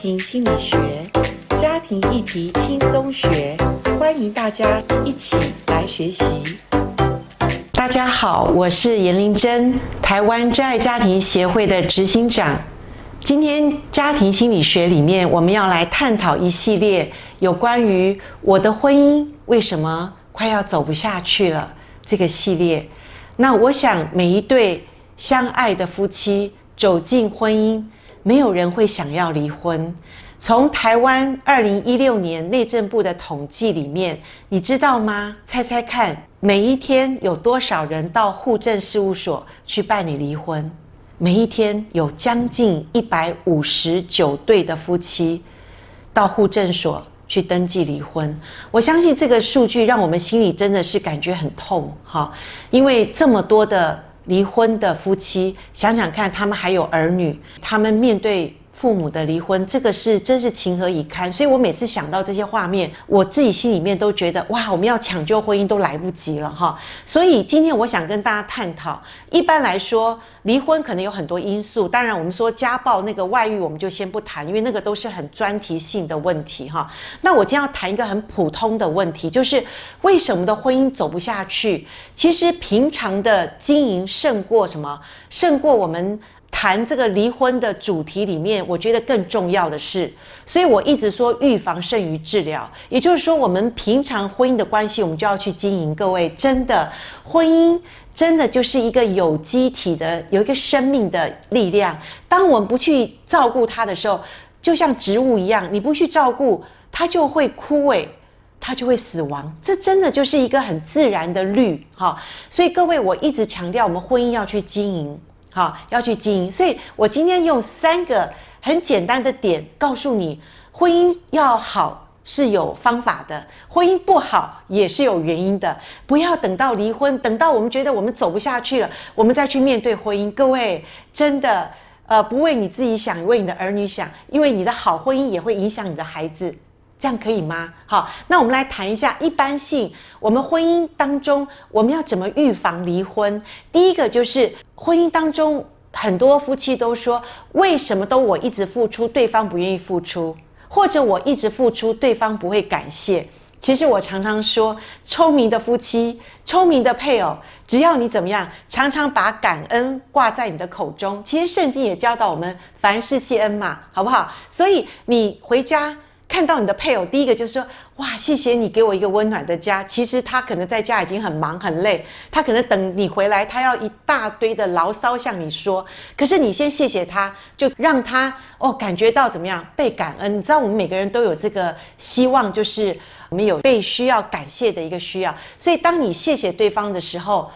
庭心理学，家庭议题轻松学，欢迎大家一起来学习。大家好，我是严玲珍，台湾真爱家庭协会的执行长。今天家庭心理学里面，我们要来探讨一系列有关于我的婚姻为什么快要走不下去了这个系列。那我想每一对相爱的夫妻走进婚姻，没有人会想要离婚。从台湾二零一六年内政部的统计里面，你知道吗？猜猜看，每一天有多少人到户政事务所去办理离婚？每一天有将近一百五十九对的夫妻到户政所去登记离婚。我相信这个数据让我们心里真的是感觉很痛，哈，因为这么多的离婚的夫妻，想想看，他们还有儿女，他们面对。父母的离婚，这个是真是情何以堪。所以我每次想到这些画面，我自己心里面都觉得哇，我们要抢救婚姻都来不及了哈。所以今天我想跟大家探讨，一般来说，离婚可能有很多因素。当然，我们说家暴那个外遇，我们就先不谈，因为那个都是很专题性的问题哈。那我今天要谈一个很普通的问题，就是为什么的婚姻走不下去？其实平常的经营胜过什么？胜过我们。谈这个离婚的主题里面，我觉得更重要的是，所以我一直说预防胜于治疗。也就是说，我们平常婚姻的关系，我们就要去经营。各位，真的，婚姻真的就是一个有机体的，有一个生命的力量。当我们不去照顾它的时候，就像植物一样，你不去照顾，它就会枯萎，它就会死亡。这真的就是一个很自然的律，哈。所以各位，我一直强调，我们婚姻要去经营。好，要去经营，所以我今天用三个很简单的点告诉你，婚姻要好是有方法的，婚姻不好也是有原因的。不要等到离婚，等到我们觉得我们走不下去了，我们再去面对婚姻。各位，真的，呃，不为你自己想，为你的儿女想，因为你的好婚姻也会影响你的孩子。这样可以吗？好，那我们来谈一下一般性，我们婚姻当中我们要怎么预防离婚？第一个就是婚姻当中很多夫妻都说，为什么都我一直付出，对方不愿意付出，或者我一直付出，对方不会感谢。其实我常常说，聪明的夫妻，聪明的配偶，只要你怎么样，常常把感恩挂在你的口中。其实圣经也教导我们凡事谢恩嘛，好不好？所以你回家。看到你的配偶，第一个就是说，哇，谢谢你给我一个温暖的家。其实他可能在家已经很忙很累，他可能等你回来，他要一大堆的牢骚向你说。可是你先谢谢他，就让他哦感觉到怎么样被感恩。你知道我们每个人都有这个希望，就是我们有被需要感谢的一个需要。所以当你谢谢对方的时候，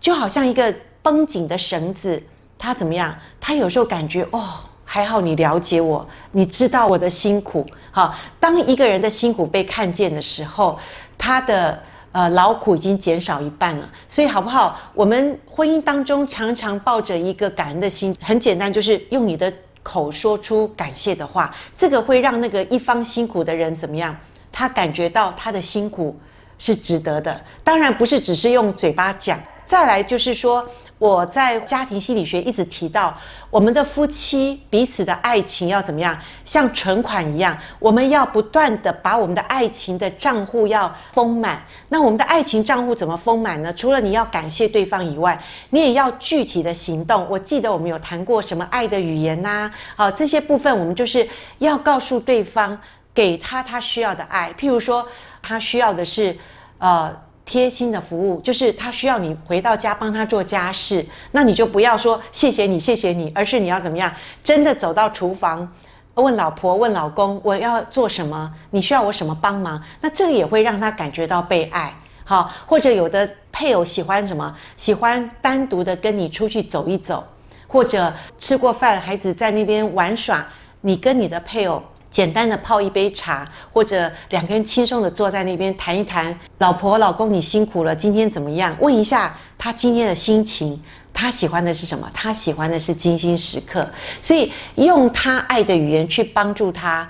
就好像一个绷紧的绳子，他怎么样？他有时候感觉哦。还好你了解我，你知道我的辛苦。好，当一个人的辛苦被看见的时候，他的呃劳苦已经减少一半了。所以好不好？我们婚姻当中常常抱着一个感恩的心，很简单，就是用你的口说出感谢的话，这个会让那个一方辛苦的人怎么样？他感觉到他的辛苦是值得的。当然不是只是用嘴巴讲。再来就是说。我在家庭心理学一直提到，我们的夫妻彼此的爱情要怎么样？像存款一样，我们要不断的把我们的爱情的账户要丰满。那我们的爱情账户怎么丰满呢？除了你要感谢对方以外，你也要具体的行动。我记得我们有谈过什么爱的语言呐，好，这些部分我们就是要告诉对方，给他他需要的爱。譬如说，他需要的是，呃。贴心的服务，就是他需要你回到家帮他做家事，那你就不要说谢谢你，谢谢你，而是你要怎么样？真的走到厨房，问老婆，问老公，我要做什么？你需要我什么帮忙？那这也会让他感觉到被爱。好，或者有的配偶喜欢什么？喜欢单独的跟你出去走一走，或者吃过饭，孩子在那边玩耍，你跟你的配偶。简单的泡一杯茶，或者两个人轻松的坐在那边谈一谈，老婆、老公，你辛苦了，今天怎么样？问一下他今天的心情，他喜欢的是什么？他喜欢的是精心时刻，所以用他爱的语言去帮助他，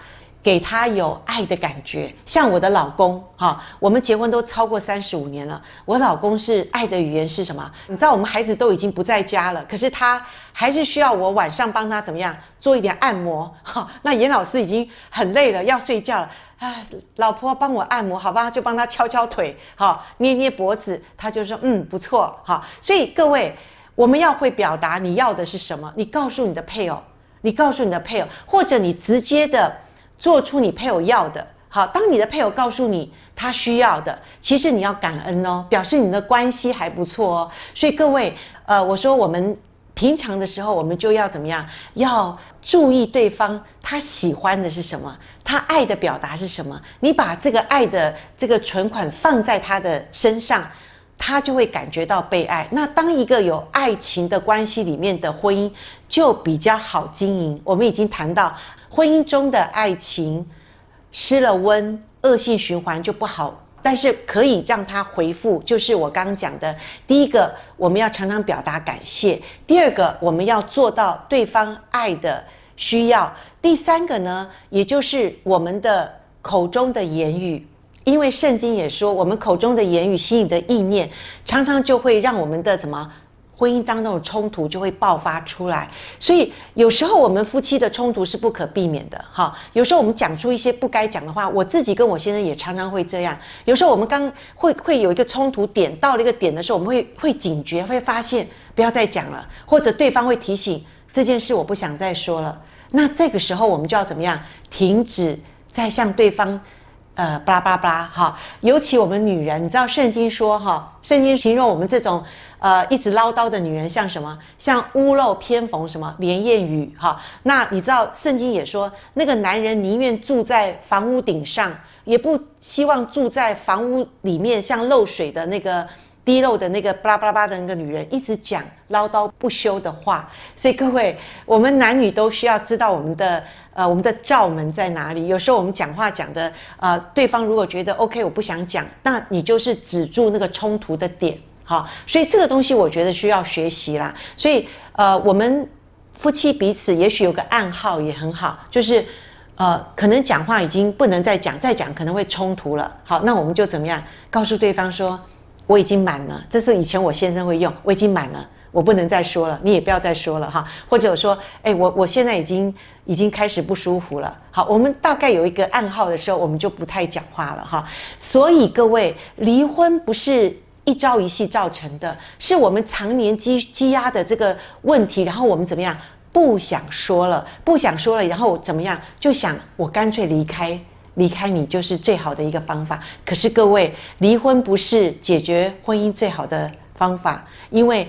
给他有爱的感觉，像我的老公哈，我们结婚都超过三十五年了。我老公是爱的语言是什么？你知道我们孩子都已经不在家了，可是他还是需要我晚上帮他怎么样做一点按摩哈。那严老师已经很累了，要睡觉了啊，老婆帮我按摩好吧，就帮他敲敲腿，好捏捏脖子，他就说嗯不错哈。所以各位，我们要会表达你要的是什么，你告诉你的配偶，你告诉你的配偶，或者你直接的。做出你配偶要的。好，当你的配偶告诉你他需要的，其实你要感恩哦，表示你的关系还不错哦。所以各位，呃，我说我们平常的时候，我们就要怎么样？要注意对方他喜欢的是什么，他爱的表达是什么。你把这个爱的这个存款放在他的身上，他就会感觉到被爱。那当一个有爱情的关系里面的婚姻就比较好经营。我们已经谈到。婚姻中的爱情失了温，恶性循环就不好。但是可以让他回复，就是我刚刚讲的，第一个，我们要常常表达感谢；第二个，我们要做到对方爱的需要；第三个呢，也就是我们的口中的言语，因为圣经也说，我们口中的言语、心里的意念，常常就会让我们的什么？婚姻当中的冲突就会爆发出来，所以有时候我们夫妻的冲突是不可避免的，哈。有时候我们讲出一些不该讲的话，我自己跟我先生也常常会这样。有时候我们刚会会有一个冲突点，到了一个点的时候，我们会会警觉，会发现不要再讲了，或者对方会提醒这件事，我不想再说了。那这个时候我们就要怎么样？停止再向对方。呃，巴拉巴拉巴拉，哈，尤其我们女人，你知道圣经说，哈，圣经形容我们这种呃一直唠叨的女人像什么？像屋漏偏逢什么连夜雨，哈。那你知道圣经也说，那个男人宁愿住在房屋顶上，也不希望住在房屋里面，像漏水的那个。低漏的那个巴拉巴拉巴的那个女人一直讲唠叨不休的话，所以各位，我们男女都需要知道我们的呃我们的罩门在哪里。有时候我们讲话讲的呃，对方如果觉得 OK，我不想讲，那你就是止住那个冲突的点，好。所以这个东西我觉得需要学习啦。所以呃，我们夫妻彼此也许有个暗号也很好，就是呃，可能讲话已经不能再讲，再讲可能会冲突了。好，那我们就怎么样告诉对方说？我已经满了，这是以前我先生会用。我已经满了，我不能再说了，你也不要再说了哈。或者说，哎，我我现在已经已经开始不舒服了。好，我们大概有一个暗号的时候，我们就不太讲话了哈。所以各位，离婚不是一朝一夕造成的，是我们常年积积压的这个问题，然后我们怎么样？不想说了，不想说了，然后怎么样？就想我干脆离开。离开你就是最好的一个方法。可是各位，离婚不是解决婚姻最好的方法，因为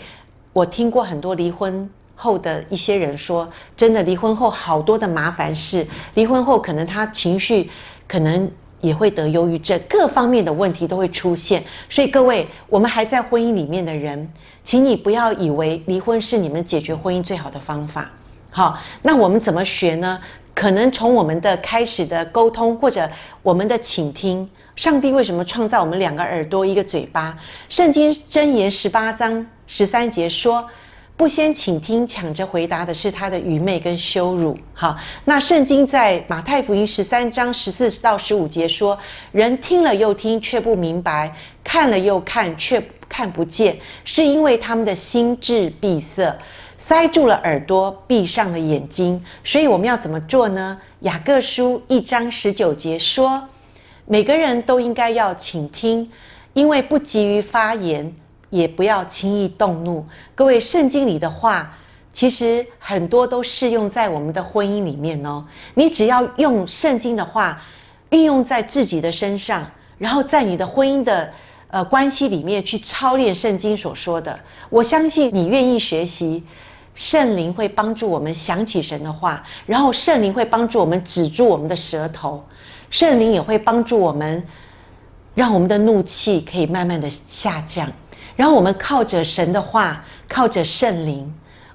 我听过很多离婚后的一些人说，真的离婚后好多的麻烦事，离婚后可能他情绪可能也会得忧郁症，各方面的问题都会出现。所以各位，我们还在婚姻里面的人，请你不要以为离婚是你们解决婚姻最好的方法。好，那我们怎么学呢？可能从我们的开始的沟通，或者我们的倾听，上帝为什么创造我们两个耳朵一个嘴巴？圣经箴言十八章十三节说：“不先倾听，抢着回答的是他的愚昧跟羞辱。”好，那圣经在马太福音十三章十四到十五节说：“人听了又听，却不明白；看了又看，却看不见，是因为他们的心智闭塞。”塞住了耳朵，闭上了眼睛，所以我们要怎么做呢？雅各书一章十九节说：“每个人都应该要倾听，因为不急于发言，也不要轻易动怒。”各位，圣经里的话，其实很多都适用在我们的婚姻里面哦。你只要用圣经的话运用在自己的身上，然后在你的婚姻的呃关系里面去操练圣经所说的，我相信你愿意学习。圣灵会帮助我们想起神的话，然后圣灵会帮助我们止住我们的舌头，圣灵也会帮助我们，让我们的怒气可以慢慢的下降，然后我们靠着神的话，靠着圣灵，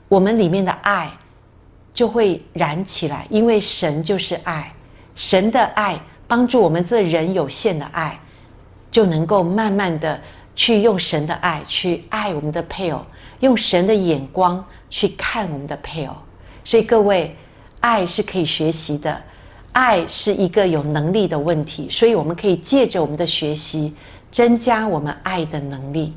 我们里面的爱就会燃起来，因为神就是爱，神的爱帮助我们这人有限的爱，就能够慢慢的去用神的爱去爱我们的配偶。用神的眼光去看我们的配偶，所以各位，爱是可以学习的，爱是一个有能力的问题，所以我们可以借着我们的学习，增加我们爱的能力。